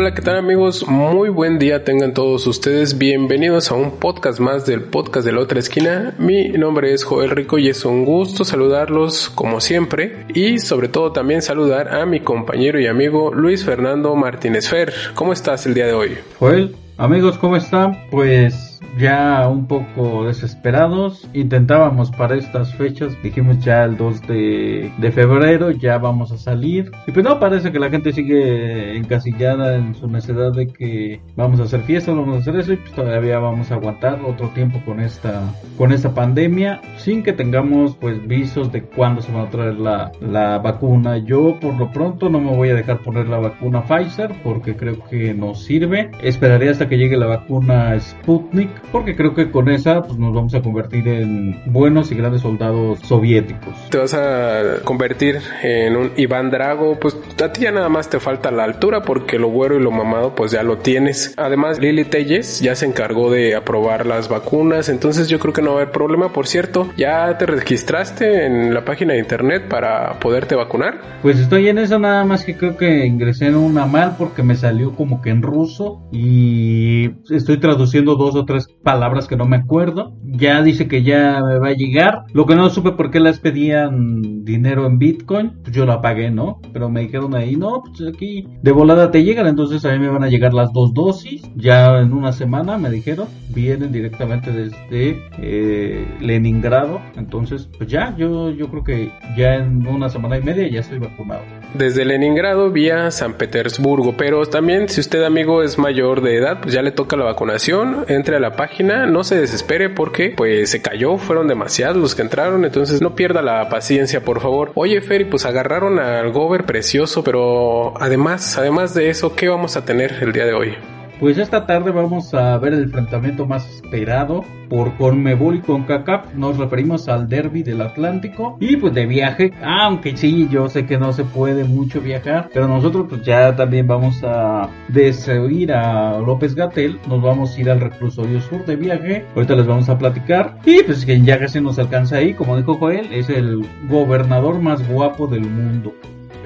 Hola, ¿qué tal amigos? Muy buen día tengan todos ustedes. Bienvenidos a un podcast más del podcast de la otra esquina. Mi nombre es Joel Rico y es un gusto saludarlos como siempre y sobre todo también saludar a mi compañero y amigo Luis Fernando Martínez Fer. ¿Cómo estás el día de hoy? Joel, amigos, ¿cómo están? Pues ya un poco desesperados. Intentábamos para estas fechas, dijimos ya el 2 de, febrero, ya vamos a salir. Y pues no, parece que la gente sigue encasillada en su necesidad de que vamos a hacer fiestas, vamos a hacer eso y pues todavía vamos a aguantar otro tiempo con esta, con esta pandemia sin que tengamos pues visos de cuándo se va a traer la, la vacuna. Yo por lo pronto no me voy a dejar poner la vacuna Pfizer porque creo que no sirve. Esperaré hasta que llegue la vacuna Sputnik porque creo que con esa pues, nos vamos a convertir en buenos y grandes soldados soviéticos. Te vas a convertir en un Iván Drago, pues a ti ya nada más te falta la altura porque lo güero y lo mamado pues ya lo tienes. Además Lili Telles ya se encargó de aprobar las vacunas, entonces yo creo que no va a haber problema. Por cierto, ¿ya te registraste en la página de internet para poderte vacunar? Pues estoy en eso nada más que creo que ingresé en una mal porque me salió como que en ruso y estoy traduciendo dos o tres palabras que no me acuerdo. Ya dice que ya me va a llegar. Lo que no supe por qué las pedían dinero en Bitcoin. Pues yo la pagué, ¿no? Pero me dijeron ahí, no, pues aquí de volada te llegan. Entonces a mí me van a llegar las dos dosis. Ya en una semana me dijeron. Vienen directamente desde eh, Leningrado. Entonces, pues ya, yo, yo creo que ya en una semana y media ya estoy vacunado. Desde Leningrado vía San Petersburgo. Pero también si usted amigo es mayor de edad, pues ya le toca la vacunación. Entre a la página, no se desespere porque pues se cayó, fueron demasiados los que entraron, entonces no pierda la paciencia, por favor. Oye, Ferry, pues agarraron al Gober precioso, pero además, además de eso, ¿qué vamos a tener el día de hoy? Pues esta tarde vamos a ver el enfrentamiento más esperado por Conmebol y CONCACAF. Nos referimos al derby del Atlántico. Y pues de viaje, aunque sí, yo sé que no se puede mucho viajar, pero nosotros pues ya también vamos a desoír a López Gatel. Nos vamos a ir al reclusorio sur de viaje. Ahorita les vamos a platicar. Y pues que ya casi nos alcanza ahí, como dijo Joel, es el gobernador más guapo del mundo.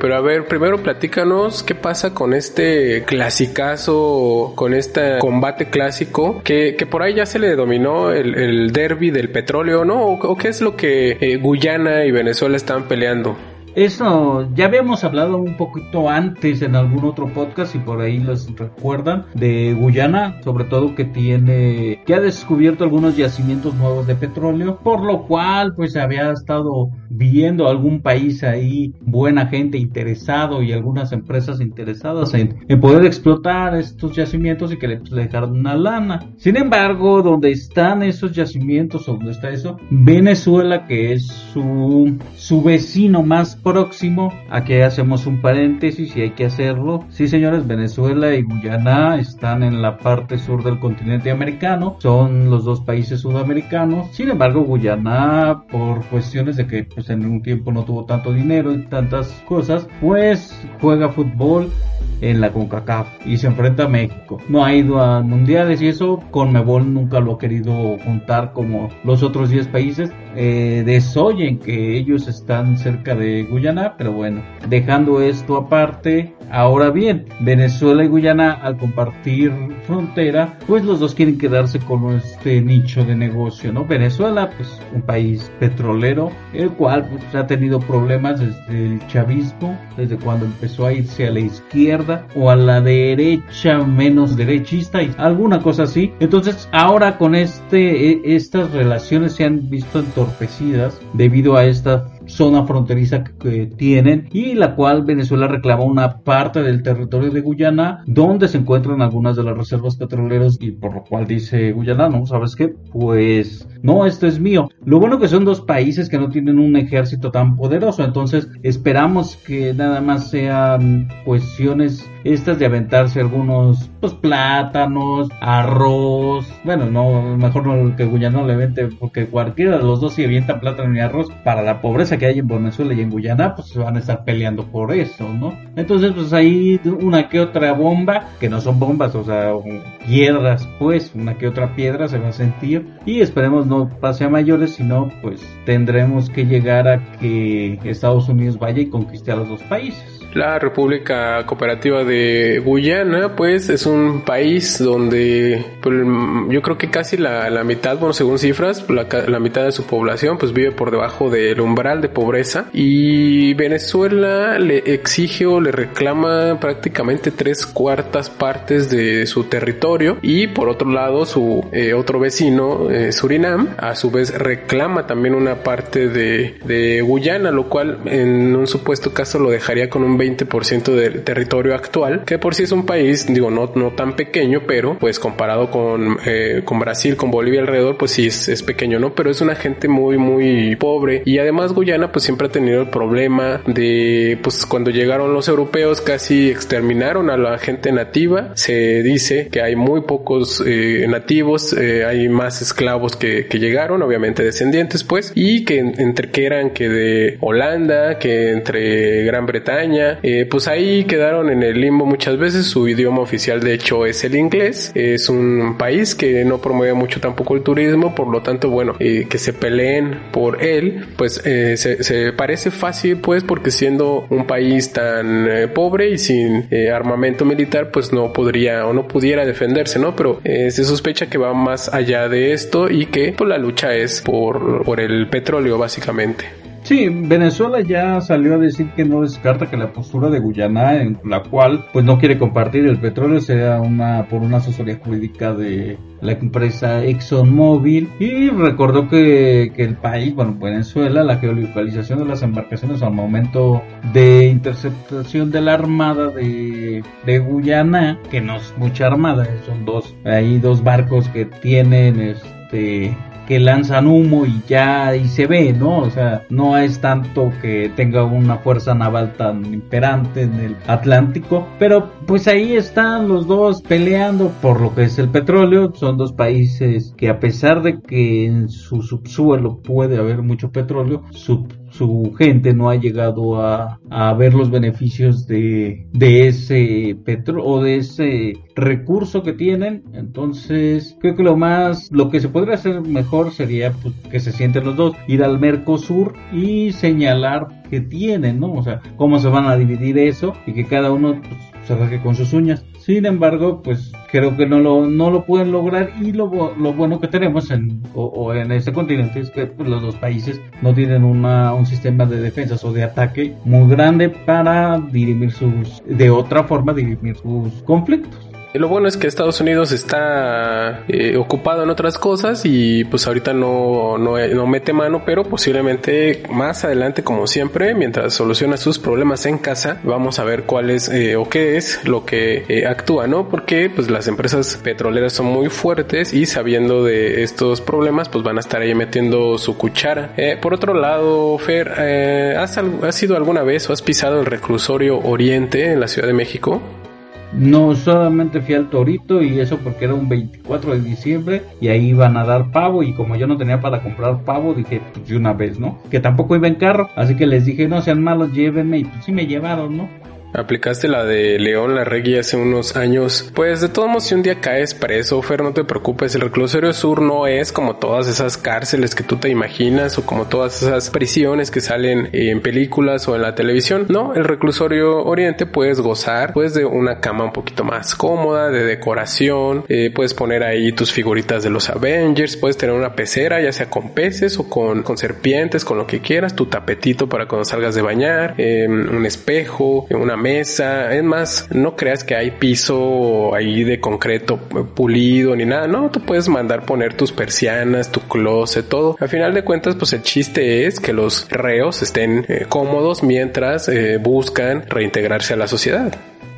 Pero a ver, primero platícanos qué pasa con este clasicazo, con este combate clásico, que, que por ahí ya se le dominó el, el derby del petróleo, ¿no? ¿O, qué es lo que eh, Guyana y Venezuela están peleando? Eso ya habíamos hablado un poquito antes en algún otro podcast y por ahí los recuerdan de Guyana, sobre todo que tiene que ha descubierto algunos yacimientos nuevos de petróleo, por lo cual pues había estado viendo algún país ahí buena gente interesado y algunas empresas interesadas en, poder explotar estos yacimientos y que le, le dejaran una lana. Sin embargo, donde están esos yacimientos o donde está eso, Venezuela que es su su vecino más próximo. Aquí hacemos un paréntesis y hay que hacerlo. Sí, señores, Venezuela y Guyana están en la parte sur del continente americano. Son los dos países sudamericanos. Sin embargo, Guyana, por cuestiones de que pues, en un tiempo no tuvo tanto dinero y tantas cosas, pues juega fútbol en la CONCACAF y se enfrenta a México. No ha ido a mundiales y eso Conmebol nunca lo ha querido juntar como los otros 10 países. Eh, desoyen que ellos están cerca de Guyana, pero bueno, dejando esto aparte, ahora bien, Venezuela y Guyana al compartir frontera, pues los dos quieren quedarse con este nicho de negocio, ¿no? Venezuela, pues un país petrolero, el cual pues, ha tenido problemas desde el chavismo, desde cuando empezó a irse a la izquierda o a la derecha menos derechista y alguna cosa así. Entonces, ahora con este, estas relaciones se han visto entorpecidas debido a esta zona fronteriza que, tienen y la cual Venezuela reclama una parte del territorio de Guyana donde se encuentran algunas de las reservas petroleras y por lo cual dice Guyana, no, ¿sabes qué? Pues no, esto es mío. Lo bueno que son dos países que no tienen un ejército tan poderoso, entonces esperamos que nada más sean cuestiones estas de aventarse algunos pues plátanos, arroz, bueno, no, mejor no que Guyana le vente porque cualquiera de los dos si avienta plátano y arroz para la pobreza que hay en Venezuela y en Guyana, pues van a estar peleando por eso, ¿no? Entonces, pues ahí una que otra bomba, que no son bombas, o sea, piedras, pues, una que otra piedra se va a sentir y esperemos no pase a mayores, sino pues tendremos que llegar a que Estados Unidos vaya y conquiste a los dos países. La República Cooperativa de Guyana, pues es un país donde pues, yo creo que casi la, la mitad, bueno, según cifras, la, la, mitad de su población pues vive por debajo del umbral de pobreza. Y Venezuela le exige o le reclama prácticamente tres cuartas partes de su territorio. Y por otro lado su eh, otro vecino, eh, Surinam, a su vez reclama también una parte de, de Guyana, lo cual en un supuesto caso lo dejaría con un 20% del territorio actual, que por sí es un país, digo, no, no tan pequeño, pero pues comparado con, eh, con Brasil, con Bolivia alrededor, pues sí es, es, pequeño, ¿no? Pero es una gente muy, muy pobre y además Guyana pues siempre ha tenido el problema de, pues cuando llegaron los europeos casi exterminaron a la gente nativa, se dice que hay muy pocos eh, nativos, eh, hay más esclavos que, que llegaron, obviamente descendientes pues, y que entre que eran que de Holanda, que entre Gran Bretaña, eh, pues ahí quedaron en el limbo muchas veces. Su idioma oficial de hecho es el inglés. Es un país que no promueve mucho tampoco el turismo, por lo tanto, bueno, eh, que se peleen por él, pues eh, se, parece fácil, pues, porque siendo un país tan pobre y sin armamento militar, pues no podría o no pudiera defenderse, ¿no? Pero se sospecha que va más allá de esto y que pues, la lucha es por el petróleo, básicamente. Sí, Venezuela ya salió a decir que no descarta que la postura de Guyana, en la cual pues no quiere compartir el petróleo, sea una por una asesoría jurídica de la empresa ExxonMobil. Y recordó que, que el país, bueno, Venezuela, la geolocalización de las embarcaciones al momento de interceptación de la armada de, de Guyana, que no es mucha armada, son dos, hay dos barcos que tienen este que lanzan humo y ya y se ve, ¿no? O sea, no es tanto que tenga una fuerza naval tan imperante en el Atlántico, pero pues ahí están los dos peleando por lo que es el petróleo. Son dos países que a pesar de que en su subsuelo puede haber mucho petróleo, su su gente no ha llegado a, ver los beneficios de, de ese petróleo o de ese recurso que tienen. Entonces, creo que lo más, lo que se podría hacer mejor sería pues, que se sienten los dos, ir al Mercosur y señalar que tienen, ¿no? O sea, cómo se van a dividir eso y que cada uno pues, se rasgue con sus uñas. Sin embargo, pues creo que no lo, no lo pueden lograr y lo, lo bueno que tenemos en, o, o en este continente es que pues, los dos países no tienen una, un sistema de defensas o de ataque muy grande para dirimir sus, de otra forma, dirimir sus conflictos. Lo bueno es que Estados Unidos está eh, ocupado en otras cosas y pues ahorita no, no, no, mete mano, pero posiblemente más adelante, como siempre, mientras soluciona sus problemas en casa, vamos a ver cuál es eh, o qué es lo que eh, actúa, ¿no? Porque pues las empresas petroleras son muy fuertes y sabiendo de estos problemas, pues van a estar ahí metiendo su cuchara. por otro lado, Fer, ¿has, ¿has ido alguna vez o has pisado el reclusorio Oriente en la Ciudad de México? No solamente fui al Torito y eso porque era un 24 de diciembre y ahí iban a dar pavo y como yo no tenía para comprar pavo dije pues de una vez, ¿no? Que tampoco iba en carro, así que les dije no sean malos, llévenme y pues sí me llevaron, ¿no? Aplicaste la de León Larregui hace unos años. Pues de todos modos, si un día caes preso, Fer, no te preocupes. El reclusorio sur no es como todas esas cárceles que tú te imaginas o como todas esas prisiones que salen en películas o en la televisión. No, el reclusorio oriente puedes gozar pues de una cama un poquito más cómoda, de decoración. Eh, puedes poner ahí tus figuritas de los Avengers. Puedes tener una pecera, ya sea con peces o con, con serpientes, con lo que quieras. Tu tapetito para cuando salgas de bañar. Eh, un espejo, una mesa. Es más, no creas que hay piso ahí de concreto pulido ni nada. No, tú puedes mandar poner tus persianas, tu closet, todo. Al final de cuentas, pues el chiste es que los reos estén eh, cómodos mientras eh, buscan reintegrarse a la sociedad.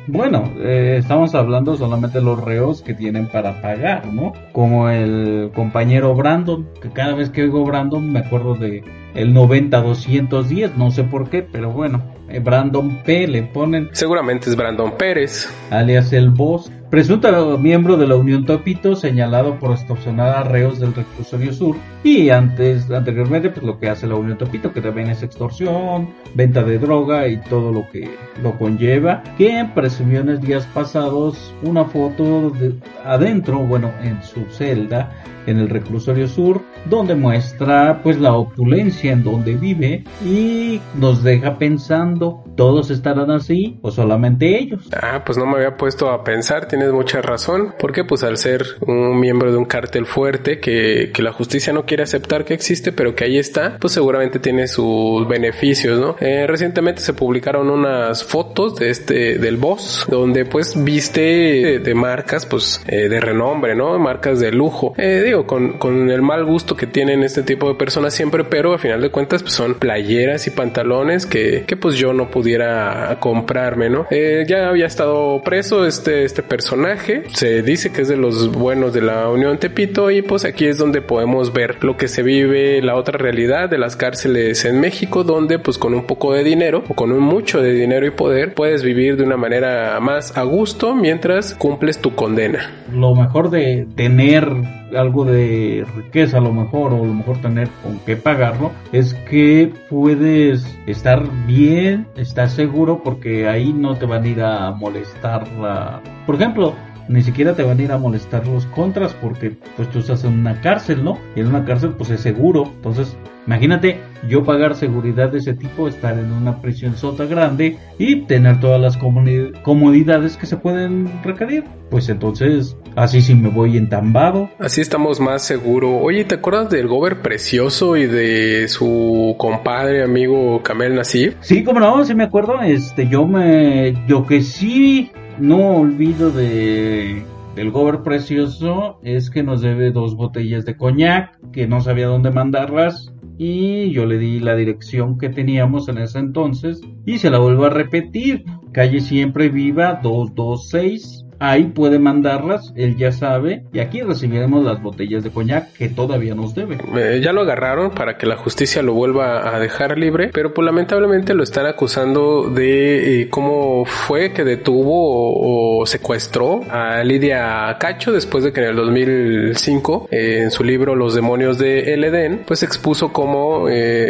Bueno, eh, estamos hablando solamente de los reos que tienen para pagar, ¿no? Como el compañero Brandon, que cada vez que oigo Brandon me acuerdo de el 90-210, no sé por qué, pero bueno, Brandon P le ponen. Seguramente es Brandon Pérez. Alias el boss. presunto miembro de la Unión Topito, señalado por extorsionar a reos del reclusorio sur. Y antes, anteriormente, pues lo que hace la Unión Topito, que también es extorsión, venta de droga y todo lo que lo conlleva. Que presumió en días pasados una foto de adentro, bueno, en su celda en el reclusorio sur, donde muestra pues la opulencia en donde vive y nos deja pensando, ¿todos estarán así o solamente ellos? Ah, pues no me había puesto a pensar, tienes mucha razón, porque pues al ser un miembro de un cártel fuerte que, que la justicia no quiere aceptar que existe, pero que ahí está, pues seguramente tiene sus beneficios, ¿no? Eh, recientemente se publicaron unas fotos de este, del boss, donde pues viste de, marcas pues eh, de renombre, ¿no? Marcas de lujo. Eh, con, con, el mal gusto que tienen este tipo de personas siempre, pero a final de cuentas pues, son playeras y pantalones que, que pues yo no pudiera comprarme, ¿no? Eh, ya había estado preso este, este personaje, se dice que es de los buenos de la Unión Tepito y pues aquí es donde podemos ver lo que se vive, la otra realidad de las cárceles en México, donde pues con un poco de dinero o con un mucho de dinero y poder puedes vivir de una manera más a gusto mientras cumples tu condena. Lo mejor de tener algo de riqueza a lo mejor o a lo mejor tener con qué pagarlo es que puedes estar bien, estar seguro porque ahí no te van a ir a molestar la... Por ejemplo, ni siquiera te van a ir a molestar los contras porque pues tú estás en una cárcel, ¿no? Y en una cárcel pues es seguro. Entonces, imagínate yo pagar seguridad de ese tipo, estar en una prisión sota grande y tener todas las comodidades que se pueden requerir. Pues entonces, así sí me voy entambado. Así estamos más seguros. Oye, ¿te acuerdas del Gober Precioso y de su compadre, amigo Kamel Nasif? Sí, como no, sí me acuerdo. Este, yo me, yo que sí no olvido de del Gober Precioso es que nos debe dos botellas de coñac, que no sabía dónde mandarlas y yo le di la dirección que teníamos en ese entonces y se la vuelvo a repetir. Calle Siempre Viva 226 Ahí puede mandarlas, él ya sabe, y aquí recibiremos las botellas de coñac que todavía nos debe. Eh, ya lo agarraron para que la justicia lo vuelva a dejar libre, pero pues lamentablemente lo están acusando de eh, cómo fue que detuvo o, secuestró a Lidia Cacho después de que en el 2005 eh, en su libro Los demonios de El Edén pues expuso cómo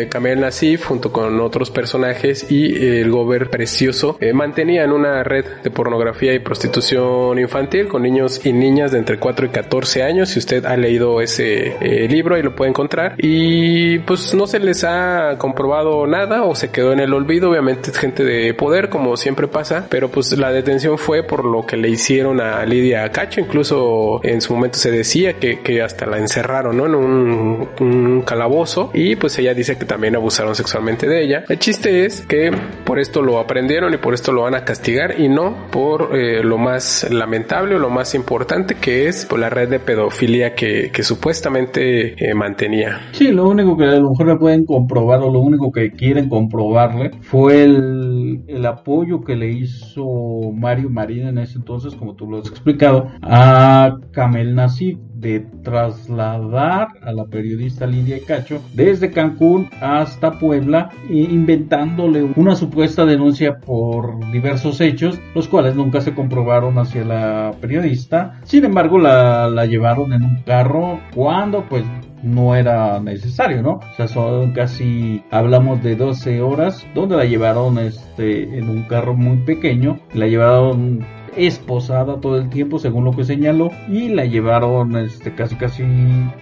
Kamel Nasif junto con otros personajes y el gober precioso mantenían una red de pornografía y prostitución infantil con niños y niñas de entre 4 y 14 años. Si usted ha leído ese eh, libro, ahí lo puede encontrar. Y pues no se les ha comprobado nada o se quedó en el olvido. Obviamente es gente de poder, como siempre pasa, pero pues la detención fue por lo que le hicieron a Lidia Cacho. Incluso en su momento se decía que, que hasta la encerraron ¿no? en un, calabozo y pues ella dice que también abusaron sexualmente de ella. El chiste es que por esto lo aprendieron y por esto lo van a castigar y no por eh, lo más lamentable o lo más importante que es por la red de pedofilia que, supuestamente eh, mantenía. Sí, lo único que a lo mejor le pueden comprobar o lo único que quieren comprobarle fue el, el apoyo que le hizo Mario Marín en ese entonces, como tú lo has explicado, a Kamel Nasif de trasladar a la periodista Lidia Cacho desde Cancún hasta Puebla, inventándole una supuesta denuncia por diversos hechos, los cuales nunca se comprobaron hacia la periodista. Sin embargo, la, la llevaron en un carro cuando pues no era necesario, ¿no? O sea, son casi, hablamos de 12 horas, donde la llevaron este, en un carro muy pequeño, la llevaron esposada todo el tiempo, según lo que señaló, y la llevaron este, casi casi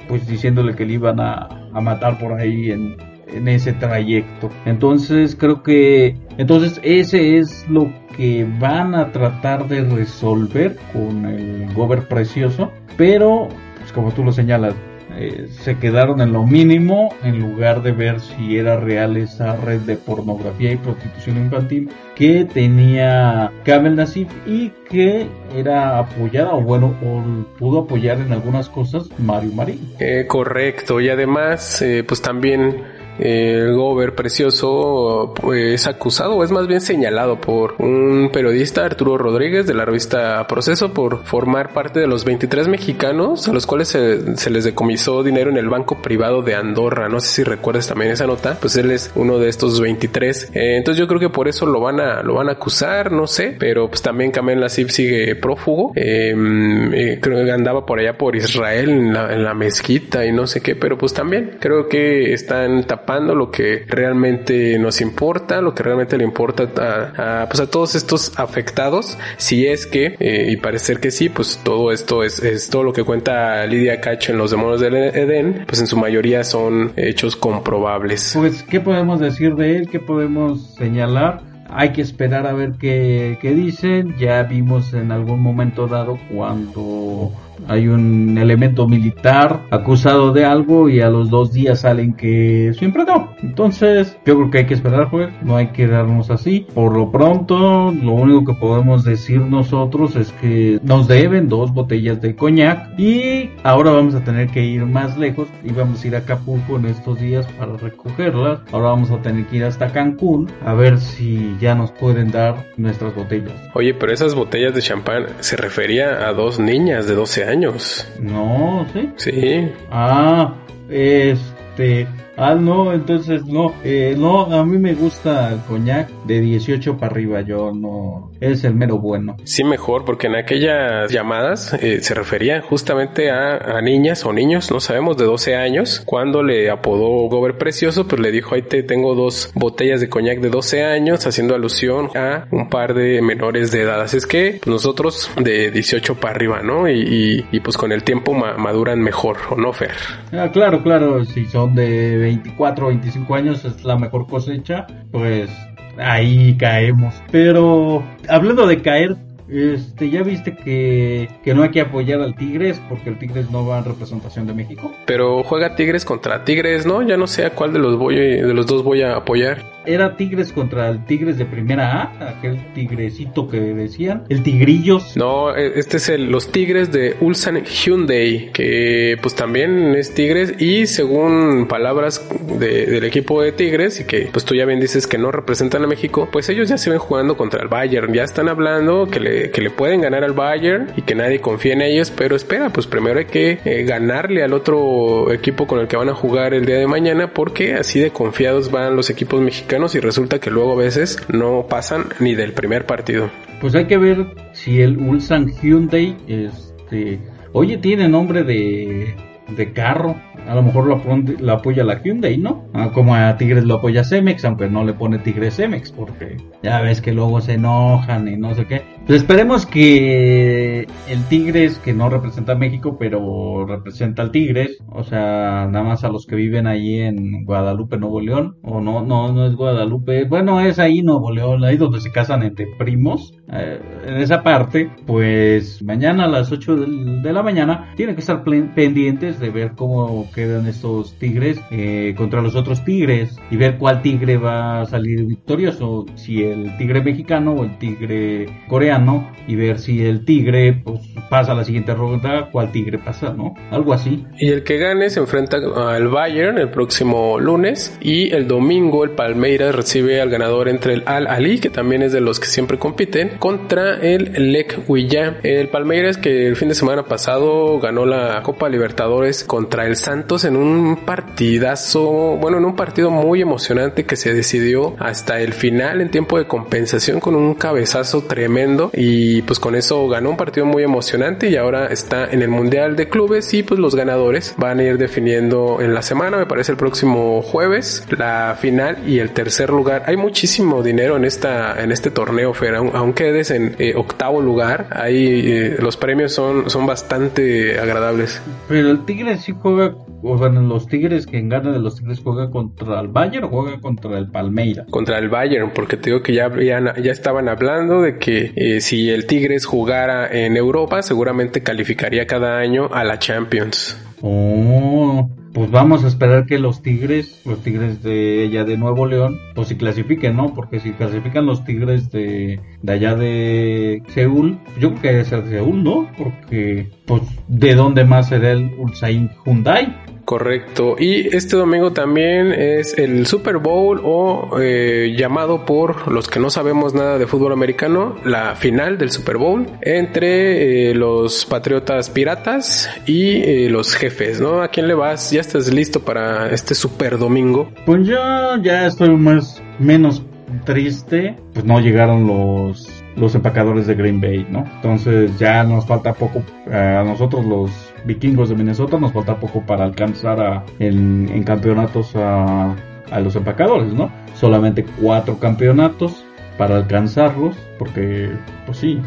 pues diciéndole que le iban a, a matar por ahí en, en ese trayecto. Entonces creo que entonces ese es lo que van a tratar de resolver con el Gober Precioso, pero pues como tú lo señalas, eh, se quedaron en lo mínimo en lugar de ver si era real esa red de pornografía y prostitución infantil que tenía Kamel Nasif y que era apoyada o bueno o pudo apoyar en algunas cosas Mario Marín. Eh, correcto y además eh, pues también el Gober Precioso pues, es acusado o es más bien señalado por un periodista, Arturo Rodríguez, de la revista Proceso, por formar parte de los 23 mexicanos a los cuales se, les decomisó dinero en el banco privado de Andorra. No sé si recuerdas también esa nota, pues él es uno de estos 23. Eh, entonces yo creo que por eso lo van a, lo van a acusar, no sé, pero pues también Kamel Nasib sigue prófugo. Em, eh, creo que andaba por allá por Israel en la, en la mezquita y no sé qué, pero pues también creo que están tapando lo que realmente nos importa, lo que realmente le importa a, pues a todos estos afectados, si es que, eh, y parecer que sí, pues todo esto es, es todo lo que cuenta Lidia Cacho en Los Demonios del Edén, pues en su mayoría son hechos comprobables. Pues, ¿qué podemos decir de él? ¿Qué podemos señalar? Hay que esperar a ver qué, qué dicen. Ya vimos en algún momento dado cuando hay un elemento militar acusado de algo y a los dos días salen que siempre no. Entonces, yo creo que hay que esperar, juez. No hay que darnos así. Por lo pronto, lo único que podemos decir nosotros es que nos deben dos botellas de coñac y ahora vamos a tener que ir más lejos y vamos a ir a Acapulco en estos días para recogerlas. Ahora vamos a tener que ir hasta Cancún a ver si ya nos pueden dar nuestras botellas. Oye, pero esas botellas de champán se refería a dos niñas de 12 años. No, ¿sí? Sí. Ah, este... Ah, no, entonces no, eh, no, a mí me gusta el coñac de 18 para arriba, yo no, es el mero bueno. Sí, mejor, porque en aquellas llamadas eh, se refería justamente a, niñas o niños, no sabemos, de 12 años, cuando le apodó Gober Precioso, pues le dijo, ahí te tengo dos botellas de coñac de 12 años, haciendo alusión a un par de menores de edad. Así es que pues, nosotros de 18 para arriba, ¿no? Y, y, pues con el tiempo maduran mejor, ¿o no, Fer? Ah, claro, claro, si son de 24 o 25 años es la mejor cosecha, pues ahí caemos. Pero hablando de caer, este, ¿ya viste que, que, no hay que apoyar al Tigres porque el Tigres no va en representación de México? Pero juega Tigres contra Tigres, ¿no? Ya no sé a cuál de los voy de los dos voy a apoyar era Tigres contra el Tigres de primera A, aquel tigrecito que decían, el Tigrillos. No, e, este es el, los Tigres de Ulsan Hyundai, que pues también es Tigres y según palabras del equipo de Tigres y que pues tú ya bien dices que no representan a México, pues ellos ya se ven jugando contra el Bayern, ya están hablando que le, que le pueden ganar al Bayern y que nadie confía en ellos, pero espera, pues primero hay que eh, ganarle al otro equipo con el que van a jugar el día de mañana porque así de confiados van los equipos mexicanos y resulta que luego a veces no pasan ni del primer partido. Pues hay que ver si el Ulsan Hyundai, este, oye, tiene nombre de, de carro a lo mejor lo, apoya la Hyundai, ¿no? Ah, como a Tigres lo apoya Cemex, aunque no le pone Tigres Cemex, porque ya ves que luego se enojan y no sé qué. Pues esperemos que el Tigres, que no representa a México, pero representa al Tigres, o sea, nada más a los que viven ahí en Guadalupe, Nuevo León, o no, no, no es Guadalupe, bueno, es ahí Nuevo León, ahí donde se casan entre primos, en esa parte, pues mañana a las 8 de la mañana tienen que estar pendientes de ver cómo quedan estos tigres eh, contra los otros tigres y ver cuál tigre va a salir victorioso, si el tigre mexicano o el tigre coreano y ver si el tigre pues, pasa a la siguiente ronda, cuál tigre pasa, ¿no? Algo así. Y el que gane se enfrenta al Bayern el próximo lunes y el domingo el Palmeiras recibe al ganador entre el Al Ali, que también es de los que siempre compiten, contra el Lech Huilla. El Palmeiras que el fin de semana pasado ganó la Copa Libertadores contra el San en un partidazo, bueno, en un partido muy emocionante que se decidió hasta el final en tiempo de compensación con un cabezazo tremendo y pues con eso ganó un partido muy emocionante y ahora está en el Mundial de Clubes y pues los ganadores van a ir definiendo en la semana, me parece el próximo jueves, la final y el tercer lugar. Hay muchísimo dinero en esta en este torneo, Fer, aunque en eh, octavo lugar, ahí eh, los premios son, son bastante agradables. Pero el Tigre sí juega o bueno, los Tigres, quien gana de los Tigres juega contra el Bayern o juega contra el Palmeiras. Contra el Bayern, porque te digo que ya, ya, estaban hablando de que eh, si el Tigres jugara en Europa, seguramente calificaría cada año a la Champions. Oh, pues vamos a esperar que los Tigres, los Tigres de allá de Nuevo León, pues si clasifiquen, ¿no? Porque si clasifican los Tigres de, de allá de Seúl, yo creo que ser de Seúl, ¿no? Porque, pues, ¿de dónde más será el Ulsain Hyundai? Correcto. Y este domingo también es el Super Bowl o eh, llamado por los que no sabemos nada de fútbol americano, la final del Super Bowl entre eh, los Patriotas Piratas y eh, los jefes, ¿no? ¿A quién le vas? ¿Ya estás listo para este Super Domingo? Pues yo ya estoy más menos triste, pues no llegaron los los empacadores de Green Bay, ¿no? Entonces ya nos falta poco a nosotros los vikingos de Minnesota nos falta poco para alcanzar a, en, en campeonatos a, a los empacadores, ¿no? Solamente cuatro campeonatos para alcanzarlos, porque pues sí,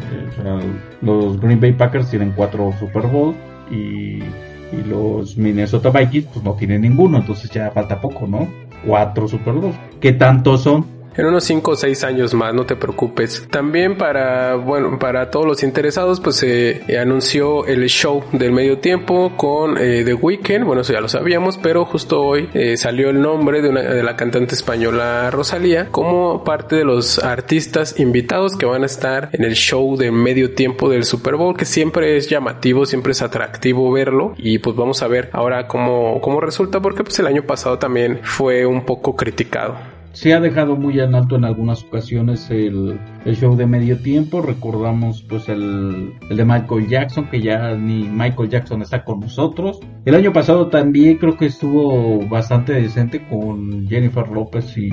eh, los Green Bay Packers tienen cuatro Super Bowl y, y los Minnesota Vikings pues no tienen ninguno, entonces ya falta poco, ¿no? Cuatro Super Bowl. ¿Qué tantos son? En unos 5 o 6 años más, no te preocupes. También para, bueno, para todos los interesados, pues se anunció el show del medio tiempo con eh, The Weeknd, bueno, eso ya lo sabíamos, pero justo hoy eh, salió el nombre de, una, de la cantante española Rosalía como parte de los artistas invitados que van a estar en el show de medio tiempo del Super Bowl, que siempre es llamativo, siempre es atractivo verlo. Y pues vamos a ver ahora cómo, cómo resulta porque pues el año pasado también fue un poco criticado se ha dejado muy en alto en algunas ocasiones el, el show de medio tiempo. Recordamos pues el, el, de Michael Jackson, que ya ni Michael Jackson está con nosotros. El año pasado también creo que estuvo bastante decente con Jennifer López y,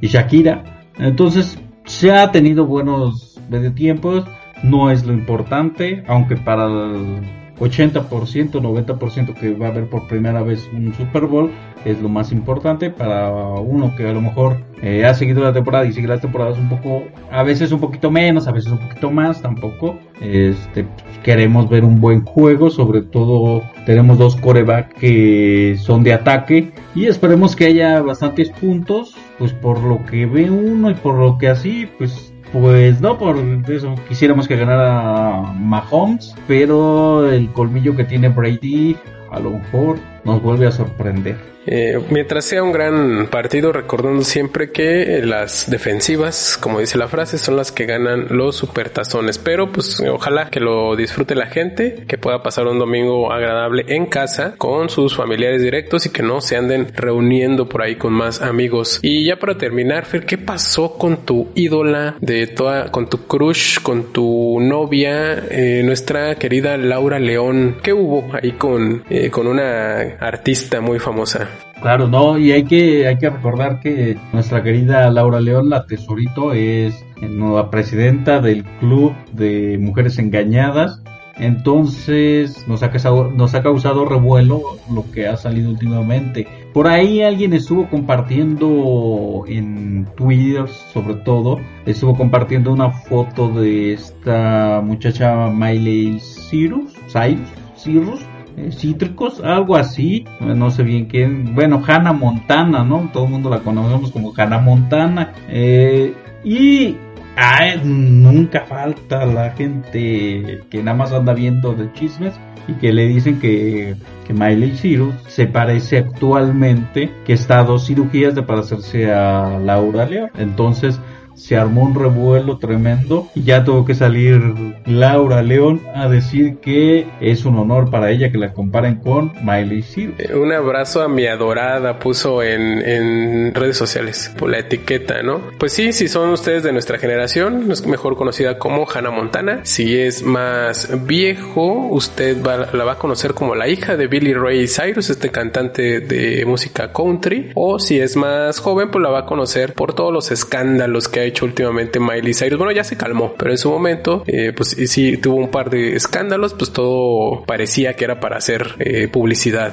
y Shakira. Entonces se ha tenido buenos medio tiempos. No es lo importante, aunque para el 80%, 90% que va a haber por primera vez un Super Bowl es lo más importante para uno que a lo mejor eh, ha seguido la temporada y sigue las temporadas un poco, a veces un poquito menos, a veces un poquito más, tampoco. Este, queremos ver un buen juego, sobre todo tenemos dos coreback que son de ataque y esperemos que haya bastantes puntos, pues por lo que ve uno y por lo que así, pues pues no, por eso quisiéramos que ganara Mahomes, pero el colmillo que tiene Brady a lo mejor nos vuelve a sorprender. Eh, mientras sea un gran partido, recordando siempre que las defensivas, como dice la frase, son las que ganan los supertazones. Pero pues ojalá que lo disfrute la gente, que pueda pasar un domingo agradable en casa con sus familiares directos y que no se anden reuniendo por ahí con más amigos. Y ya para terminar, Fer, ¿qué pasó con tu ídola de toda, con tu crush, con tu novia, eh, nuestra querida Laura León? ¿Qué hubo ahí con, eh, con una artista muy famosa? Claro, no, y hay que, hay que recordar que nuestra querida Laura León, la tesorito, es nueva presidenta del Club de Mujeres Engañadas. Entonces nos ha, causado, nos ha causado revuelo lo que ha salido últimamente. Por ahí alguien estuvo compartiendo en Twitter, sobre todo, estuvo compartiendo una foto de esta muchacha Miley Cyrus, Cyrus, Cyrus eh, cítricos, algo así, no sé bien quién, bueno, Hannah Montana, ¿no? Todo el mundo la conocemos como Hannah Montana. Eh, y ay, nunca falta la gente que nada más anda viendo de chismes y que le dicen que, que Miley Cyrus se parece actualmente, que está a dos cirugías de parecerse a Laura León. Entonces, se armó un revuelo tremendo y ya tuvo que salir Laura León a decir que es un honor para ella que la comparen con Miley Cyrus. Eh, un abrazo a mi adorada puso en, en redes sociales por la etiqueta, ¿no? Pues sí, si son ustedes de nuestra generación, es mejor conocida como Hannah Montana. Si es más viejo, usted va, la va a conocer como la hija de Billy Ray Cyrus, este cantante de música country. O si es más joven, pues la va a conocer por todos los escándalos que ha hecho últimamente Miley Cyrus. Bueno, ya se calmó, pero en su momento, eh, pues sí tuvo un par de escándalos, pues todo parecía que era para hacer eh, publicidad.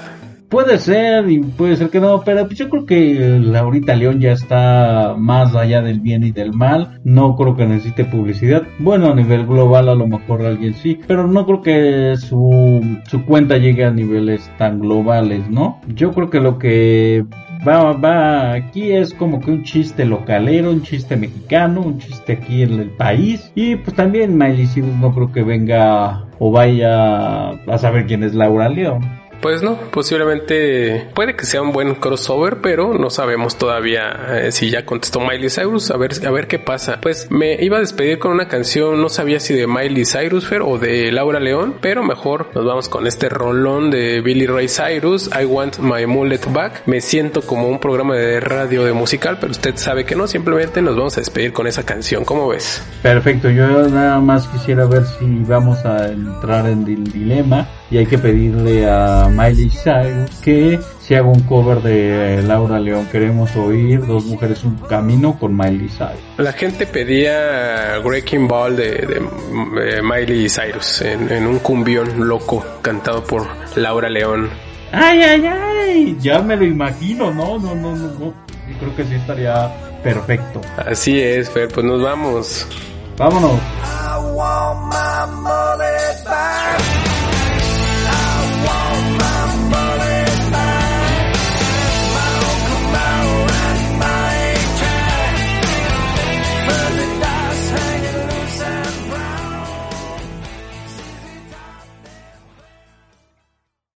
Puede ser y puede ser que no, pero pues yo creo que Laurita León ya está más allá del bien y del mal. No creo que necesite publicidad. Bueno, a nivel global a lo mejor alguien sí, pero no creo que su, su cuenta llegue a niveles tan globales, ¿no? Yo creo que lo que va, va, aquí es como que un chiste localero, un chiste mexicano, un chiste aquí en el país. Y pues también Miley Cyrus no creo que venga o vaya a saber quién es Laura León. Pues no, posiblemente puede que sea un buen crossover, pero no sabemos todavía eh, si ya contestó Miley Cyrus. A ver, a ver qué pasa. Pues me iba a despedir con una canción, no sabía si de Miley Cyrus Fer, o de Laura León, pero mejor nos vamos con este rolón de Billy Ray Cyrus, I Want My Mullet Back. Me siento como un programa de radio de musical, pero usted sabe que no, simplemente nos vamos a despedir con esa canción. ¿Cómo ves? Perfecto, yo nada más quisiera ver si vamos a entrar en el dilema y hay que pedirle a Miley Cyrus que se haga un cover de Laura León. Queremos oír Dos Mujeres Un Camino con Miley Cyrus. La gente pedía Breaking Ball de, de, de Miley Cyrus en, en, un cumbión loco cantado por Laura León. ¡Ay, ay, ay! Ya me lo imagino, no, no, no, no. no. Yo creo que sí estaría perfecto. Así es, Fer, pues nos vamos. Vámonos. I want my